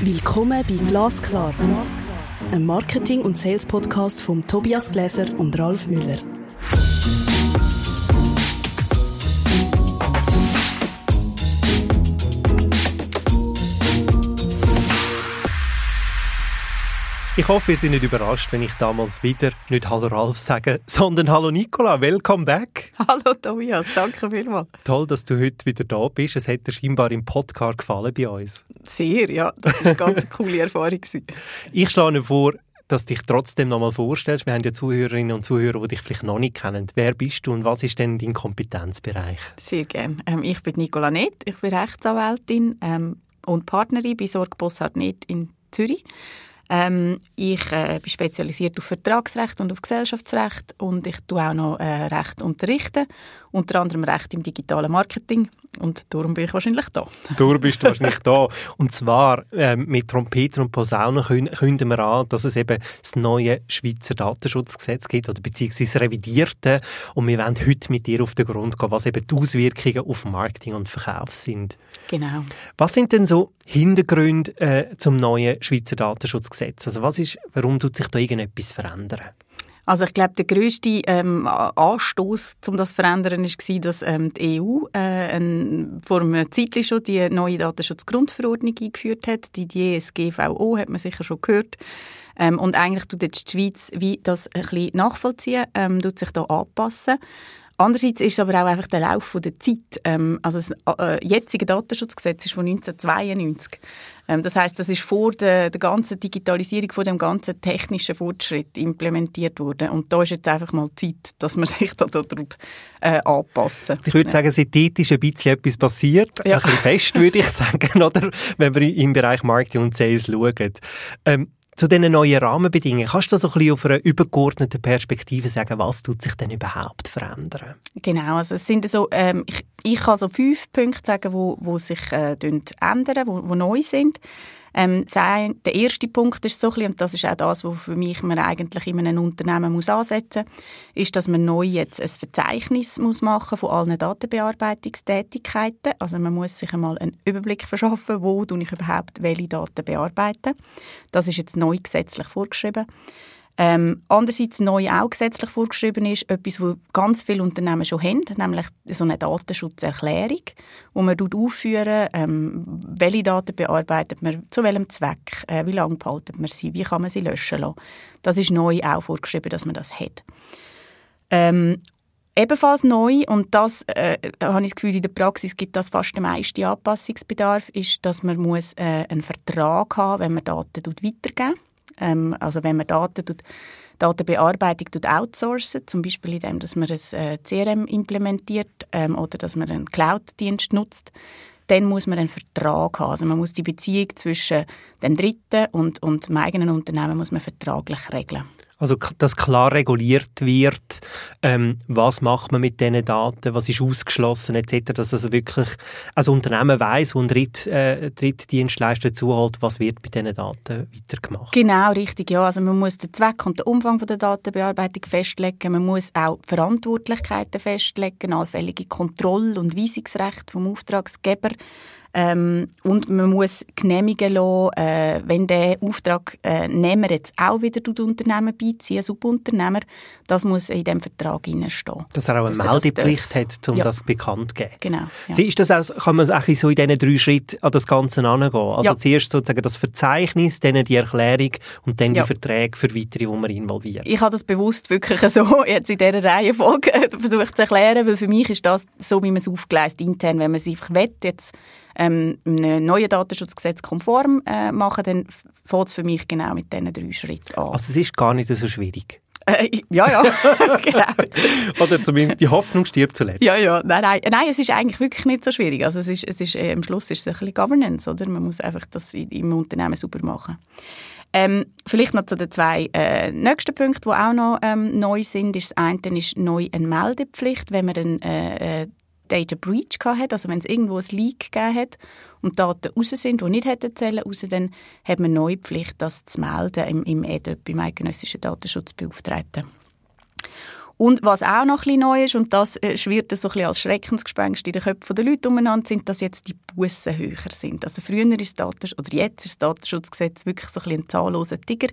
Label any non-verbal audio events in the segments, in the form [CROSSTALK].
Willkommen bei Glasklar, einem Marketing- und Sales-Podcast von Tobias Gläser und Ralf Müller. Ich hoffe, ihr seid nicht überrascht, wenn ich damals wieder nicht Hallo Ralf sage, sondern Hallo Nicola, welcome back. Hallo Tobias, danke vielmals. Toll, dass du heute wieder da bist. Es hat dir scheinbar im Podcast gefallen bei uns. Sehr, ja. Das war eine ganz [LAUGHS] coole Erfahrung. Ich schlage vor, dass du dich trotzdem noch mal vorstellst. Wir haben ja Zuhörerinnen und Zuhörer, die dich vielleicht noch nicht kennen. Wer bist du und was ist denn dein Kompetenzbereich? Sehr gerne. Ähm, ich bin Nicola Nett, ich bin Rechtsanwältin ähm, und Partnerin bei Sorg Bossard Nett in Zürich. Ähm, ich äh, bin spezialisiert auf Vertragsrecht und auf Gesellschaftsrecht und ich tue auch noch äh, Recht unterrichten, unter anderem Recht im digitalen Marketing und darum bin ich wahrscheinlich da. Darum bist du [LAUGHS] wahrscheinlich da. Und zwar äh, mit Trompeten und Posaunen künden wir an, dass es eben das neue Schweizer Datenschutzgesetz gibt oder beziehungsweise revidierte und wir wollen heute mit dir auf den Grund gehen, was eben die Auswirkungen auf Marketing und Verkauf sind. Genau. Was sind denn so Hintergründe äh, zum neuen Schweizer Datenschutzgesetz? Also was ist, warum tut sich da irgendetwas verändern? Also ich glaube, der grösste ähm, Anstoß, um das zu verändern, war, dass ähm, die EU äh, ein, vor einer Zeit schon die neue Datenschutzgrundverordnung eingeführt hat. Die DSGVO hat man sicher schon gehört. Ähm, und eigentlich tut jetzt die Schweiz wie das ein bisschen nachvollziehen, ähm, tut sich da anpassen. Andererseits ist aber auch einfach der Lauf der Zeit. Ähm, also das äh, jetzige Datenschutzgesetz ist von 1992. Ähm, das heißt, das ist vor der, der ganzen Digitalisierung, vor dem ganzen technischen Fortschritt implementiert worden. Und da ist jetzt einfach mal Zeit, dass man [LAUGHS] sich da dort äh, anpassen. Ich würde sagen, seitdem ist ein bisschen etwas passiert. Ja. Ein bisschen fest, würde ich [LAUGHS] sagen, oder? Wenn wir im Bereich Marketing und Sales schauen. Ähm, zu diesen neuen Rahmenbedingungen, kannst du so ein bisschen auf einer übergeordneten Perspektive sagen, was tut sich denn überhaupt verändern? Genau, also es sind so, ähm, ich, ich kann so fünf Punkte sagen, wo, wo sich äh, ändern, wo, wo neu sind. Ähm, der erste Punkt ist so ein bisschen, und das ist auch das, was für mich man eigentlich in einem Unternehmen muss ansetzen muss, ist, dass man neu jetzt ein Verzeichnis muss machen von allen Datenbearbeitungstätigkeiten. Also man muss sich einmal einen Überblick verschaffen, wo ich überhaupt welche Daten bearbeiten. Das ist jetzt neu gesetzlich vorgeschrieben. Ähm, andererseits neu auch gesetzlich vorgeschrieben ist, etwas, was ganz viele Unternehmen schon haben, nämlich so eine Datenschutzerklärung, wo man aufführen, ähm, welche Daten bearbeitet man, zu welchem Zweck, äh, wie lange behaltet man sie, wie kann man sie löschen lassen. Das ist neu auch vorgeschrieben, dass man das hat. Ähm, Ebenfalls neu, und das äh, habe ich das Gefühl, in der Praxis gibt das fast den meisten Anpassungsbedarf, ist, dass man muss, äh, einen Vertrag haben wenn man Daten weitergeben muss. Ähm, also wenn man Daten tut, Datenbearbeitung tut outsourcen, zum Beispiel indem dass man ein äh, CRM implementiert ähm, oder dass man einen Cloud-Dienst nutzt, dann muss man einen Vertrag haben. Also man muss die Beziehung zwischen dem Dritten und, und dem eigenen Unternehmen muss man vertraglich regeln. Also, dass klar reguliert wird, ähm, was macht man mit diesen Daten, was ist ausgeschlossen etc., dass also wirklich ein Unternehmen weiß, wo ein Dritt, äh, Drittdienstleister zuholt, was wird mit diesen Daten weitergemacht. Genau, richtig, ja. Also man muss den Zweck und den Umfang von der Datenbearbeitung festlegen, man muss auch Verantwortlichkeiten festlegen, allfällige Kontroll- und Weisungsrechte vom Auftragsgeber ähm, und man muss genehmigen lassen, äh, wenn der Auftragnehmer jetzt auch wieder das Unternehmen beizieht, Subunternehmer, das muss in dem Vertrag stehen. Dass er auch eine Meldepflicht hat, um ja. das bekannt zu geben. Genau. Ja. Ist das auch, kann man eigentlich so in diesen drei Schritten an das Ganze angehen? Also ja. zuerst sozusagen das Verzeichnis, dann die Erklärung und dann die Verträge für weitere, die man involviert. Ich habe das bewusst wirklich [LAUGHS] so jetzt in dieser Reihenfolge [LAUGHS] versucht zu erklären, weil für mich ist das so, wie man es aufgleist intern, wenn man es einfach will, jetzt ähm, einem neuen Datenschutzgesetz konform äh, machen, dann fängt es für mich genau mit diesen drei Schritten an. Also es ist gar nicht so schwierig? Äh, ja, ja, [LAUGHS] genau. Oder zumindest die Hoffnung stirbt zuletzt. Ja, ja, nein, nein, nein, es ist eigentlich wirklich nicht so schwierig. Also es ist, es ist, äh, am Schluss ist es ein bisschen Governance, oder? Man muss einfach das im Unternehmen super machen. Ähm, vielleicht noch zu den zwei äh, nächsten Punkten, die auch noch ähm, neu sind. Ist das eine ist neu eine Meldepflicht, wenn man einen äh, äh Data Breach hat, also wenn es irgendwo ein Leak gegeben hat und Daten raus sind, die nicht hätten zählen raus, dann hat man neue Pflicht, das zu melden im, im EDOP, im Eidgenössischen Datenschutzbeauftragten. Und was auch noch ein neu ist, und das äh, schwirrt so ein bisschen als Schreckensgespenst in den Köpfen der Leute umeinander, sind, dass jetzt die Bussen höher sind. Also früher ist das Datensch oder jetzt ist das Datenschutzgesetz wirklich so ein, ein zahlloser Tiger.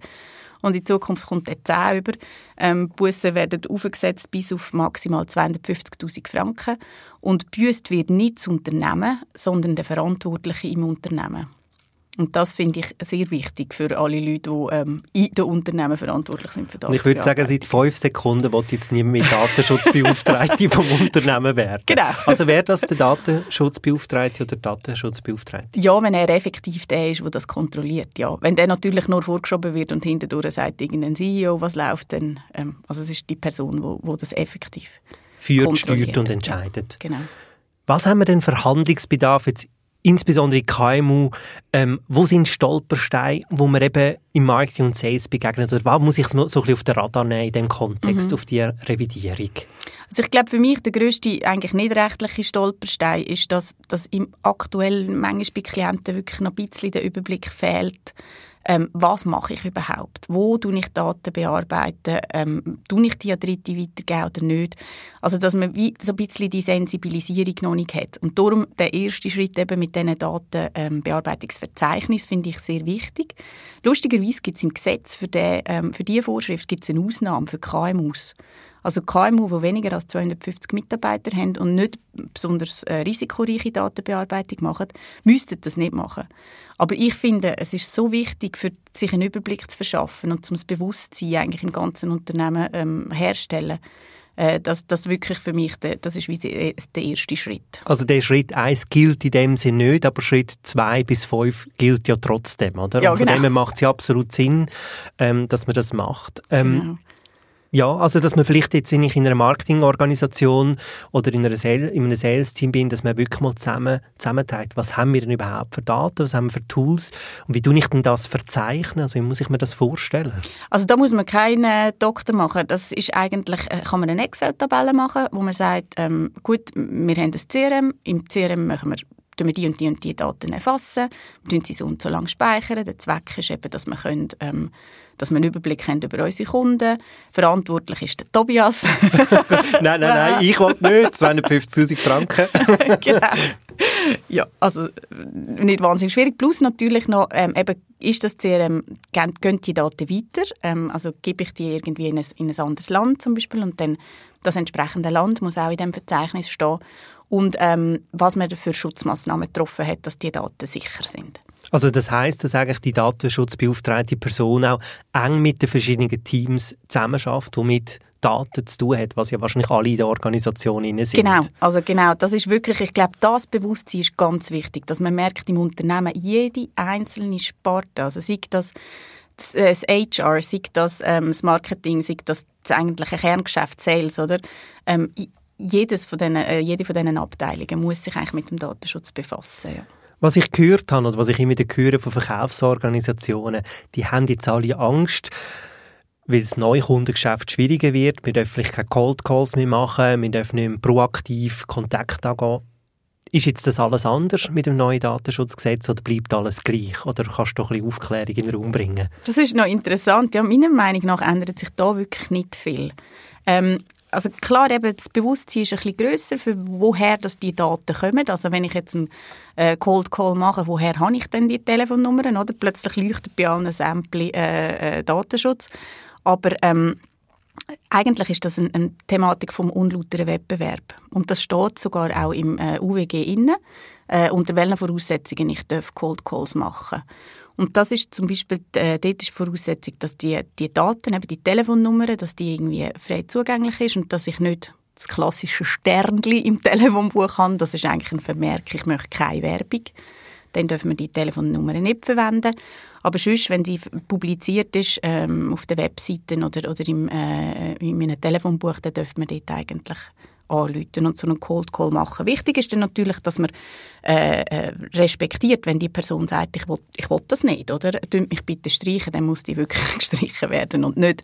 Und in Zukunft kommt der 10 über. Ähm, Bussen werden aufgesetzt bis auf maximal 250'000 Franken. Und büßt wird nicht das Unternehmen, sondern der Verantwortliche im Unternehmen. Und das finde ich sehr wichtig für alle Leute, die ähm, in den Unternehmen verantwortlich sind für das. Und ich würde sagen, seit fünf Sekunden wird jetzt niemand mehr Datenschutzbeauftragte vom Unternehmen werden. Genau. Also wäre das der Datenschutzbeauftragte oder Datenschutzbeauftragte? Ja, wenn er effektiv der ist, der das kontrolliert, ja. Wenn der natürlich nur vorgeschoben wird und hinterdurch sagt irgendein CEO, was läuft, dann, ähm, also es ist die Person, wo, wo das effektiv führt, steuert und entscheidet. Ja, genau. Was haben wir denn für Handlungsbedarf jetzt insbesondere KMU, ähm, wo sind Stolpersteine, wo man eben im Marketing und Sales begegnet? Oder was muss ich so ein bisschen auf den Radar nehmen in diesem Kontext, mhm. auf die Revidierung? Also ich glaube, für mich der grösste eigentlich nicht rechtliche Stolperstein ist, dass, dass im aktuellen manchmal bei Klienten wirklich noch ein bisschen der Überblick fehlt, ähm, was mache ich überhaupt? Wo tue ich Daten bearbeiten? Ähm, tue ich die an Dritte weitergeben oder nicht? Also, dass man wie so ein bisschen die Sensibilisierung noch nicht hat. Und darum der erste Schritt eben mit diesen Datenbearbeitungsverzeichnis ähm, finde ich sehr wichtig. Lustigerweise gibt es im Gesetz für, den, ähm, für diese Vorschrift gibt's eine Ausnahme für KMUs. Also KMU, die weniger als 250 Mitarbeiter haben und nicht besonders äh, risikoreiche Datenbearbeitung machen, müssten das nicht machen. Aber ich finde, es ist so wichtig, für sich einen Überblick zu verschaffen und zum Bewusstsein eigentlich im ganzen Unternehmen ähm, herstellen, äh, dass das wirklich für mich, der, das ist wie der erste Schritt. Also der Schritt 1 gilt in dem Sinne nicht, aber Schritt 2 bis 5 gilt ja trotzdem, oder? Ja, und von genau. dem macht es ja absolut Sinn, ähm, dass man das macht. Ähm, genau. Ja, also dass man vielleicht jetzt in einer Marketingorganisation oder in, einer Sales, in einem Sales-Team bin, dass man wirklich mal zusammen, zusammenteilt, was haben wir denn überhaupt für Daten, was haben wir für Tools? Und wie tue ich denn das verzeichnen, also wie muss ich mir das vorstellen? Also da muss man keinen Doktor machen, das ist eigentlich, äh, kann man eine Excel-Tabelle machen, wo man sagt, ähm, gut, wir haben das CRM, im CRM machen wir tun wir die und die und die Daten erfassen, wir sie so und so lange speichern. Der Zweck ist eben, dass wir können, ähm, dass wir einen Überblick haben über unsere Kunden. Verantwortlich ist der Tobias. [LAUGHS] nein, nein, nein, ich will nicht. 250'000 Franken. [LAUGHS] genau. Ja, also nicht wahnsinnig schwierig. Plus natürlich noch, ähm, eben, ist das CRM, gehen, gehen die Daten weiter? Ähm, also gebe ich die irgendwie in ein, in ein anderes Land zum Beispiel und dann das entsprechende Land muss auch in dem Verzeichnis stehen und ähm, was man für Schutzmaßnahmen getroffen hat, dass die Daten sicher sind. Also das heißt, dass eigentlich die datenschutzbeauftragte Person auch eng mit den verschiedenen Teams zusammenarbeitet, die mit Daten zu tun hat, was ja wahrscheinlich alle in der Organisation sind. Genau, also genau, das ist wirklich, ich glaube, das Bewusstsein ist ganz wichtig, dass man merkt im Unternehmen, jede einzelne Sparte, also sei das das HR, sei das ähm, das Marketing, sei das das eigentliche Kerngeschäft Sales, oder? Ähm, jedes von diesen, äh, jede von diesen Abteilungen muss sich eigentlich mit dem Datenschutz befassen. Ja. Was ich gehört habe oder was ich immer wieder höre von Verkaufsorganisationen, die haben jetzt alle Angst, weil das Neukundengeschäft schwieriger wird. Wir dürfen vielleicht keine Cold Calls mehr machen, wir dürfen nicht mehr proaktiv Kontakt angehen. Ist jetzt das alles anders mit dem neuen Datenschutzgesetz oder bleibt alles gleich? Oder kannst du doch ein bisschen Aufklärung in den Raum bringen? Das ist noch interessant. Ja, meiner Meinung nach ändert sich da wirklich nicht viel. Ähm, also klar, eben das Bewusstsein ist ein bisschen grösser, für woher dass die Daten kommen. Also wenn ich jetzt einen äh, Cold Call mache, woher habe ich denn die Telefonnummern? Oder? Plötzlich leuchtet bei allen Samplen äh, äh, Datenschutz. Aber ähm, eigentlich ist das eine, eine, Thematik vom unlauteren Wettbewerb. Und das steht sogar auch im äh, UWG inne, äh, unter welchen Voraussetzungen ich Cold Calls machen darf. Und das ist zum Beispiel, äh, dort ist die Voraussetzung, dass die, die Daten, eben die Telefonnummer, dass die irgendwie frei zugänglich ist und dass ich nicht das klassische Sternli im [LAUGHS] Telefonbuch habe. Das ist eigentlich ein Vermerk, ich möchte keine Werbung. Dann dürfen wir die Telefonnummer nicht verwenden. Aber sonst, wenn sie publiziert ist ähm, auf den Webseiten oder, oder im, äh, in einem Telefonbuch, dann dürfen wir dort eigentlich anrufen und so einen Cold Call machen. Wichtig ist dann natürlich, dass man äh, äh, respektiert, wenn die Person sagt, ich will, ich will das nicht, oder? Dünnt mich bitte streichen, dann muss die wirklich [LAUGHS] gestrichen werden und nicht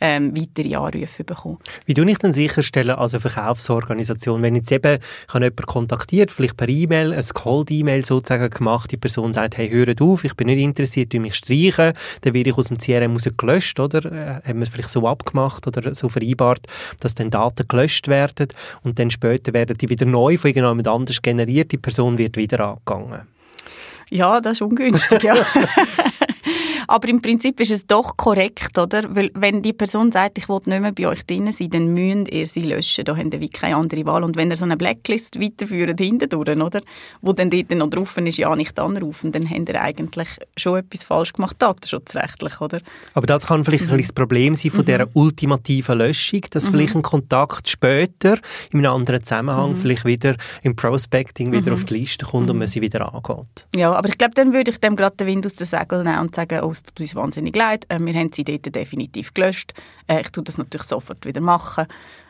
ähm, weitere Anrufe bekommen. Wie tue ich denn sicherstellen als eine Verkaufsorganisation, wenn jetzt eben ich habe jemanden kontaktiert, vielleicht per E-Mail, ein Cold-E-Mail sozusagen gemacht, die Person sagt, hey, hört auf, ich bin nicht interessiert, du mich streichen, dann werde ich aus dem CRM gelöscht, oder? Äh, haben wir es vielleicht so abgemacht oder so vereinbart, dass dann Daten gelöscht werden und dann später werden die wieder neu von irgendjemand anders generiert, die Person wird wieder angegangen. Ja, das ist ungünstig, ja. [LAUGHS] Aber im Prinzip ist es doch korrekt, oder? Weil wenn die Person sagt, ich will nicht mehr bei euch drin sein, dann müsst ihr sie löschen. Da habt ihr wie keine andere Wahl. Und wenn ihr so eine Blacklist weiterführt hintendurch, oder? Wo dann dort noch drauf ist, ja nicht anrufen, dann habt ihr eigentlich schon etwas falsch gemacht, datenschutzrechtlich, oder? Aber das kann vielleicht mhm. ein das Problem sein von mhm. dieser ultimativen Löschung, dass mhm. vielleicht ein Kontakt später in einem anderen Zusammenhang mhm. vielleicht wieder im Prospecting wieder mhm. auf die Liste kommt und man sie wieder angeht. Ja, aber ich glaube, dann würde ich dem gerade den Wind aus den Segeln nehmen und sagen, oh, tut uns wahnsinnig leid, äh, wir haben sie dort definitiv gelöscht. Äh, ich tue das natürlich sofort wieder machen.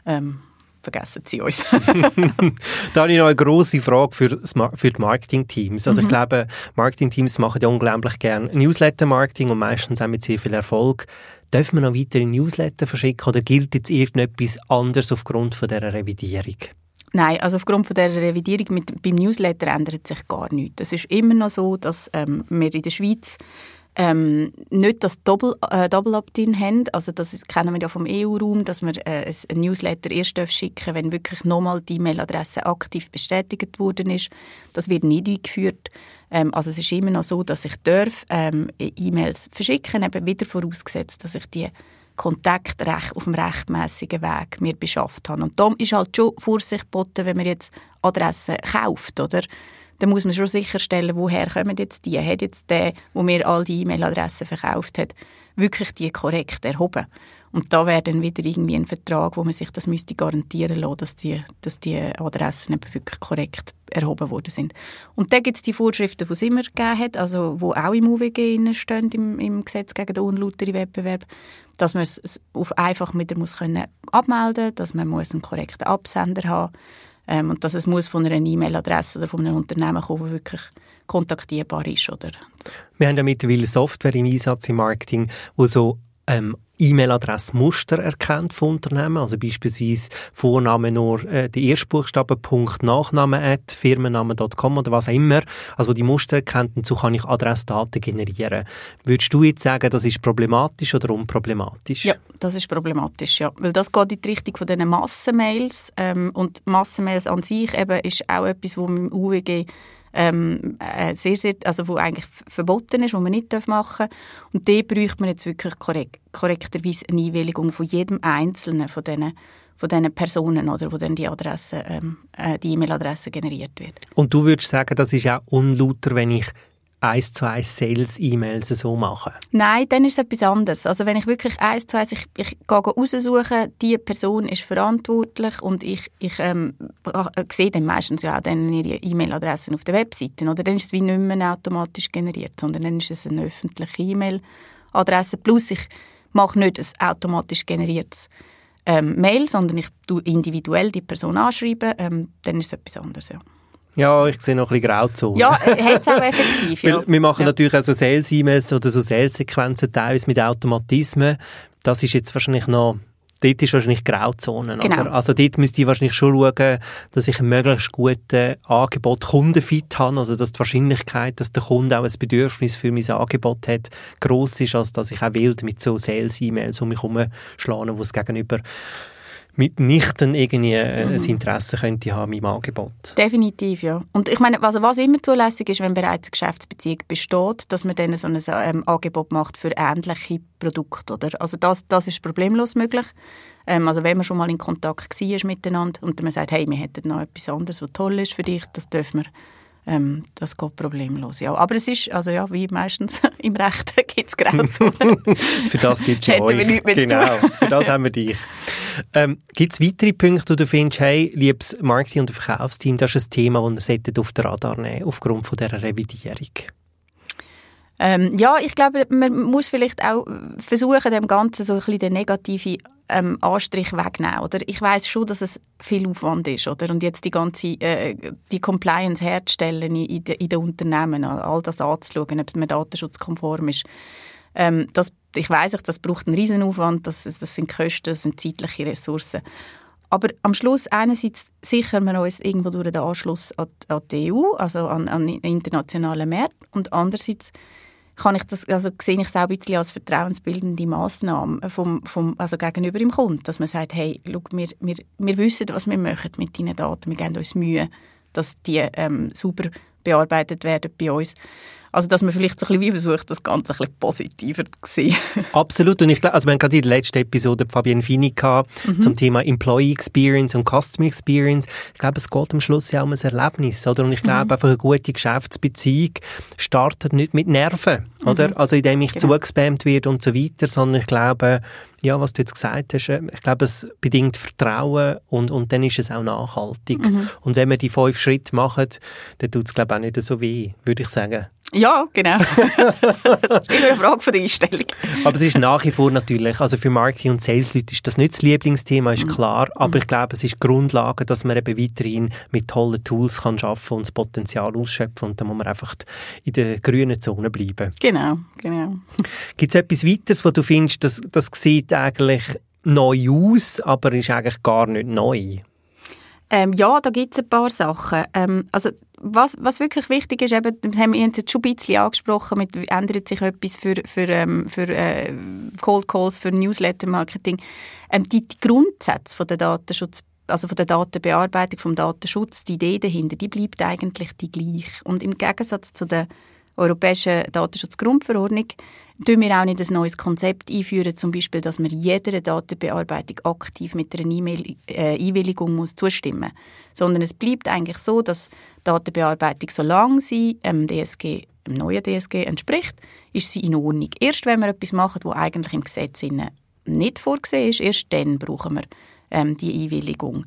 Ähm, vergessen Sie uns. [LAUGHS] da habe ich noch eine grosse Frage für, für die Marketingteams. Also mhm. ich glaube, Marketingteams machen ja unglaublich gerne Newsletter-Marketing und meistens auch mit sehr viel Erfolg. Dürfen wir noch weitere Newsletter verschicken oder gilt jetzt irgendetwas anderes aufgrund von dieser Revidierung? Nein, also aufgrund von der Revidierung mit, beim Newsletter ändert sich gar nichts. Es ist immer noch so, dass ähm, wir in der Schweiz ähm, nicht das Double, äh, Double Opt-in haben. Also das ist, kennen wir ja vom EU-Raum, dass man äh, ein Newsletter erst schicken wenn wirklich nochmal die E-Mail-Adresse aktiv bestätigt worden ist. Das wird nicht eingeführt. Ähm, also es ist immer noch so, dass ich darf, ähm, E-Mails verschicken, eben wieder vorausgesetzt, dass ich die Kontaktrecht auf dem rechtmäßigen Weg mir beschafft habe. Und da ist halt schon Vorsicht geboten, wenn man jetzt Adressen kauft, oder? Dann muss man schon sicherstellen, woher kommen jetzt die. Hat jetzt der, wo mir all die E-Mail-Adressen verkauft hat, wirklich die korrekt erhoben? Und da wäre dann wieder irgendwie ein Vertrag, wo man sich das müsste garantieren lassen, dass die, dass die Adressen wirklich korrekt erhoben worden sind. Und dann gibt es die Vorschriften, die es immer gegeben hat, also wo auch im UWG stehen, im, im Gesetz gegen den unlauteren Wettbewerb, dass man es auf einfach wieder muss können abmelden muss, dass man muss einen korrekten Absender haben ähm, und dass es muss von einer E-Mail-Adresse oder von einem Unternehmen kommen, das wirklich kontaktierbar ist. Oder? Wir haben ja mittlerweile Software im Einsatz im Marketing, wo so ähm, E-Mail-Adressmuster erkennt von Unternehmen, also beispielsweise Vorname nur äh, die Erstbuchstaben, Punkt, Nachname at firmenname.com oder was auch immer, also die Muster erkennt und so kann ich Adressdaten generieren. Würdest du jetzt sagen, das ist problematisch oder unproblematisch? Ja, das ist problematisch, ja, weil das geht in die Richtung von diesen Massenmails ähm, und Massenmails an sich eben ist auch etwas, wo im UWG ähm, äh, sehr, sehr, also wo eigentlich verboten ist, wo man nicht machen darf. Und da bräuchte man jetzt wirklich korrekt, korrekterweise eine Einwilligung von jedem Einzelnen von diesen von diesen Personen, oder, wo dann die Adresse, ähm, äh, die E-Mail-Adresse generiert wird. Und du würdest sagen, das ist auch unlauter, wenn ich eins zu eins Sales-E-Mails so machen? Nein, dann ist es etwas anderes. Also wenn ich wirklich eins zu eins, ich, ich gehe raussuchen, die Person ist verantwortlich und ich, ich ähm, äh, sehe dann meistens ja auch dann ihre E-Mail-Adressen auf der Webseite, oder? Dann ist es wie nicht mehr automatisch generiert, sondern dann ist es eine öffentliche E-Mail-Adresse. Plus ich mache nicht ein automatisch generiertes ähm, Mail, sondern ich tue individuell die Person anschreiben, ähm, dann ist es etwas anderes, ja. Ja, ich sehe noch ein bisschen Grauzone. Ja, hat es auch effektiv, [LAUGHS] ja. wir machen ja. natürlich auch so Sales-E-Mails oder so Sales-Sequenzen teilweise mit Automatismen. Das ist jetzt wahrscheinlich noch dort ist wahrscheinlich Grauzone. Genau. Oder? Also dort müsste ich wahrscheinlich schon schauen, dass ich ein möglichst gutes Angebot Kundenfit habe, also dass die Wahrscheinlichkeit, dass der Kunde auch ein Bedürfnis für mein Angebot hat, gross ist, als dass ich auch wild mit so Sales-E-Mails um mich herumschlage, wo es gegenüber mitnichten irgendwie äh, mhm. ein Interesse könnte haben im Angebot. Definitiv, ja. Und ich meine, also was immer zulässig ist, wenn bereits eine Geschäftsbeziehung besteht, dass man dann so ein ähm, Angebot macht für ähnliche Produkte, oder? Also das, das ist problemlos möglich. Ähm, also wenn man schon mal in Kontakt war miteinander und man sagt, hey, wir hätten noch etwas anderes, was toll ist für dich, das dürfen wir ähm, das geht problemlos. Ja. Aber es ist, also ja, wie meistens [LAUGHS] im Recht gibt es Grauzonen. [LAUGHS] für das gibt es ja euch. Genau, für das haben wir dich. [LAUGHS] Ähm, gibt es weitere Punkte, wo du findest, hey, liebes Marketing- und Verkaufsteam, das ist ein Thema, das ihr auf den Radar nehmen aufgrund von dieser Revidierung? Ähm, ja, ich glaube, man muss vielleicht auch versuchen, dem Ganzen so ein bisschen den negativen äh, ähm, Anstrich wegnehmen. Oder? Ich weiß schon, dass es viel Aufwand ist. Oder? Und jetzt die ganze äh, die Compliance herzustellen in, in, in den Unternehmen, all das anzuschauen, ob es mir datenschutzkonform ist. Ähm, das, ich weiß das braucht einen riesen Aufwand, das, das sind Kosten, das sind zeitliche Ressourcen. Aber am Schluss einerseits sichern wir uns irgendwo durch den Anschluss an, an die EU, also an, an internationalen Märkte, und andererseits kann ich das, also sehe ich es auch ein bisschen als vertrauensbildende Massnahme vom, vom, also gegenüber dem Kunden, dass man sagt, hey, schau, wir, wir, wir wissen, was wir machen mit deinen Daten, wir geben uns Mühe, dass die ähm, sauber bearbeitet werden bei uns. Also, dass man vielleicht so ein bisschen wie versucht, das Ganze ein bisschen positiver zu sehen. [LAUGHS] Absolut. Und ich glaube, also wir haben gerade in der letzten Episode Fabienne Fini gehabt, mhm. zum Thema Employee Experience und Customer Experience. Ich glaube, es geht am Schluss ja um ein Erlebnis, oder? Und ich glaube, mhm. einfach eine gute Geschäftsbeziehung startet nicht mit Nerven, oder? Mhm. Also, indem ich genau. zugespammt werde und so weiter, sondern ich glaube, ja, was du jetzt gesagt hast, äh, ich glaube, es bedingt Vertrauen und, und dann ist es auch nachhaltig. Mhm. Und wenn wir die fünf Schritte machen, dann tut es, glaube ich, auch nicht so weh, würde ich sagen. Ja, genau. [LAUGHS] das ist immer eine Frage von der Einstellung. Aber es ist nach wie vor natürlich, also für Marketing- und Sales-Leute ist das nicht das Lieblingsthema, ist mhm. klar, aber mhm. ich glaube, es ist Grundlage, dass man eben weiterhin mit tollen Tools kann arbeiten und das Potenzial ausschöpfen und dann muss man einfach in der grünen Zone bleiben. Genau, genau. Gibt es etwas weiteres, wo du findest, das, das sieht eigentlich neu aus, aber ist eigentlich gar nicht neu? Ähm, ja, da gibt es ein paar Sachen. Ähm, also was, was wirklich wichtig ist, eben, das haben wir jetzt schon ein bisschen angesprochen, mit, ändert sich etwas für, für, ähm, für äh, Cold Calls, für Newsletter-Marketing. Ähm, die, die Grundsätze von der Datenschutz also von der Datenbearbeitung, vom Datenschutz, die Idee dahinter, die bleibt eigentlich die gleiche. Und im Gegensatz zu der europäischen Datenschutzgrundverordnung tun wir auch nicht ein neues Konzept einführen, zum Beispiel, dass man jeder Datenbearbeitung aktiv mit einer E-Mail äh, muss sondern es bleibt eigentlich so, dass Datenbearbeitung, solange sie dem DSG, dem neuen DSG entspricht, ist sie in Ordnung. Erst wenn wir etwas machen, was eigentlich im Gesetz nicht vorgesehen ist, erst dann brauchen wir ähm, die Einwilligung.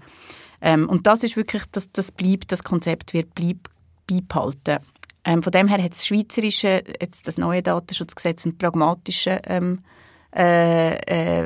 Ähm, und das ist wirklich, das, das bleibt, das Konzept wird bleib, beibehalten. Ähm, von dem her hat das schweizerische, jetzt das neue Datenschutzgesetz einen pragmatischen ähm, äh,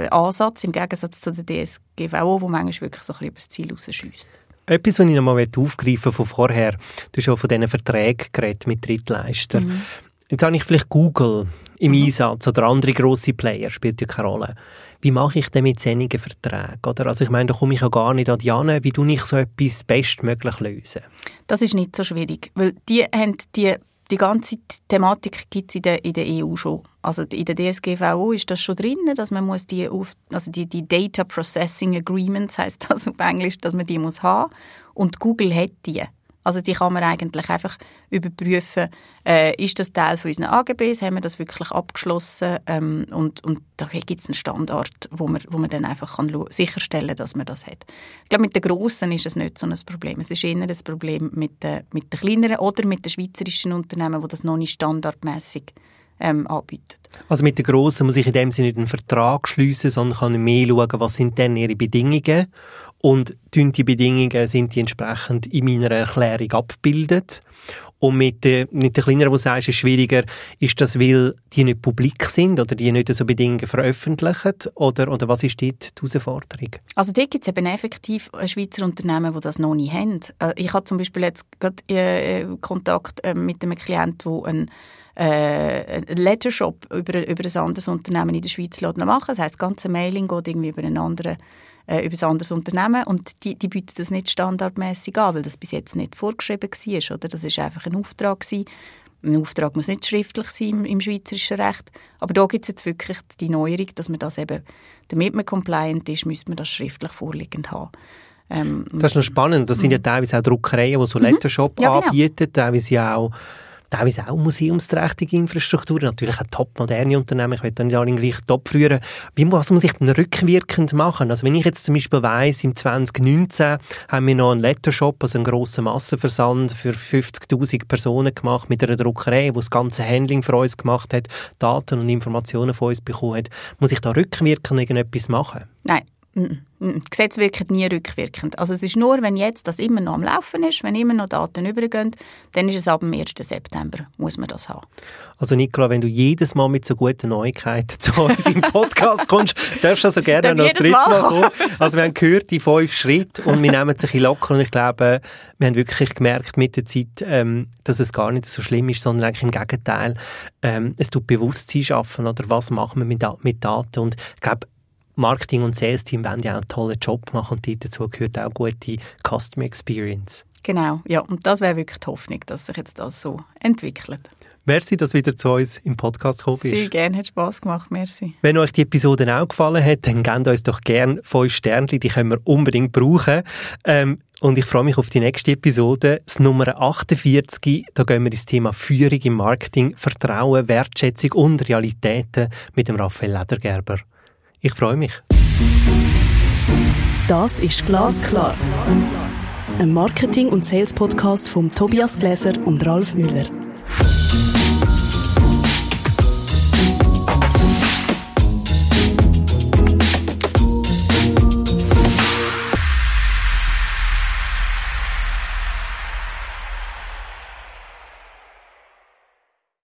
äh, Ansatz im Gegensatz zu der DSGVO, wo manchmal wirklich so ein bisschen über das Ziel rausschießt. Etwas, was ich noch mal aufgreifen von vorher, du hast schon von diesen Verträgen geredet mit Drittleistern. Mhm. Jetzt habe ich vielleicht Google im mhm. Einsatz oder andere grosse Player, spielt ja keine Rolle. Wie mache ich denn mit solchen Verträgen? Oder? Also ich meine, da komme ich ja gar nicht an die an. Wie tue ich so etwas bestmöglich lösen? Das ist nicht so schwierig, weil die haben die die ganze Thematik gibt es in der, in der EU schon. Also in der DSGVO ist das schon drin, dass man muss die, auf, also die, die Data Processing Agreements heißt das auf Englisch, dass man die muss haben. Und Google hat die. Also die kann man eigentlich einfach überprüfen, äh, ist das Teil von unseren AGBs, haben wir das wirklich abgeschlossen ähm, und, und da gibt es einen Standard, wo man, wo man dann einfach kann sicherstellen kann, dass man das hat. Ich glaube, mit den Grossen ist es nicht so ein Problem. Es ist eher ein Problem mit den, mit den kleineren oder mit den schweizerischen Unternehmen, die das noch nicht standardmäßig ähm, anbietet. Also mit den Grossen muss ich in dem Sinne nicht einen Vertrag schließen, sondern kann mehr schauen, was sind denn ihre Bedingungen und die Bedingungen sind die entsprechend in meiner Erklärung abgebildet. Und mit den, mit den kleineren, wo du sagst, ist schwieriger, ist das, weil die nicht publik sind oder die nicht so Bedingungen veröffentlichen? Oder, oder was ist dort die Herausforderung? Also dort gibt es eben effektiv Schweizer Unternehmen, die das noch nicht haben. Äh, ich habe zum Beispiel jetzt gerade äh, Kontakt äh, mit einem Klienten, der einen äh, einen Lettershop über, über ein anderes Unternehmen in der Schweiz machen Das heisst, das ganze Mailing geht irgendwie über einen anderen äh, über ein anderes Unternehmen und die, die bieten das nicht standardmäßig an, weil das bis jetzt nicht vorgeschrieben war. Oder? Das ist einfach ein Auftrag. Gewesen. Ein Auftrag muss nicht schriftlich sein im, im schweizerischen Recht, aber da gibt es jetzt wirklich die Neuerung, dass man das eben, damit man compliant ist, müsste man das schriftlich vorliegend haben. Ähm, das ist noch spannend. Das sind ja mhm. teilweise auch Druckereien, die so mhm. Lettershop ja, genau. anbieten, teilweise auch teilweise auch museumsträchtige Infrastruktur, natürlich auch top moderne Unternehmen, ich will dann nicht alle gleich top führen. Wie, was muss ich denn rückwirkend machen? Also wenn ich jetzt zum Beispiel weiss, im 2019 haben wir noch einen Lettershop, also einen grossen Massenversand für 50'000 Personen gemacht mit einer Druckerei, die das ganze Handling für uns gemacht hat, Daten und Informationen von uns bekommen hat. Muss ich da rückwirkend irgendetwas machen? Nein Gesetz wirkt nie rückwirkend. Also es ist nur, wenn jetzt das immer noch am Laufen ist, wenn immer noch Daten übergehen, dann ist es ab dem 1. September, muss man das haben. Also Nicola, wenn du jedes Mal mit so guten Neuigkeiten zu uns im Podcast kommst, [LAUGHS] darfst du also gerne noch drittes Mal kommen. Also wir haben gehört, die fünf Schritte und wir nehmen sich locker und ich glaube, wir haben wirklich gemerkt mit der Zeit, ähm, dass es gar nicht so schlimm ist, sondern eigentlich im Gegenteil, ähm, es tut Bewusstsein schaffen oder was machen wir mit, mit Daten und ich glaube, Marketing- und Sales-Team wollen ja auch einen tollen Job machen und dazu gehört auch gute Customer Experience. Genau, ja, und das wäre wirklich die Hoffnung, dass sich jetzt das so entwickelt. Merci, dass du wieder zu uns im Podcast gekommen bist. Sehr gerne, hat Spass gemacht, merci. Wenn euch die Episode auch gefallen hat, dann gebt uns doch gerne fünf Sternchen, die können wir unbedingt brauchen. Ähm, und ich freue mich auf die nächste Episode, das Nummer 48. Da gehen wir ins Thema Führung im Marketing, Vertrauen, Wertschätzung und Realitäten mit dem Raphael Ledergerber. Ich freue mich. Das ist Glasklar. Ein Marketing- und Sales-Podcast von Tobias Gläser und Ralf Müller.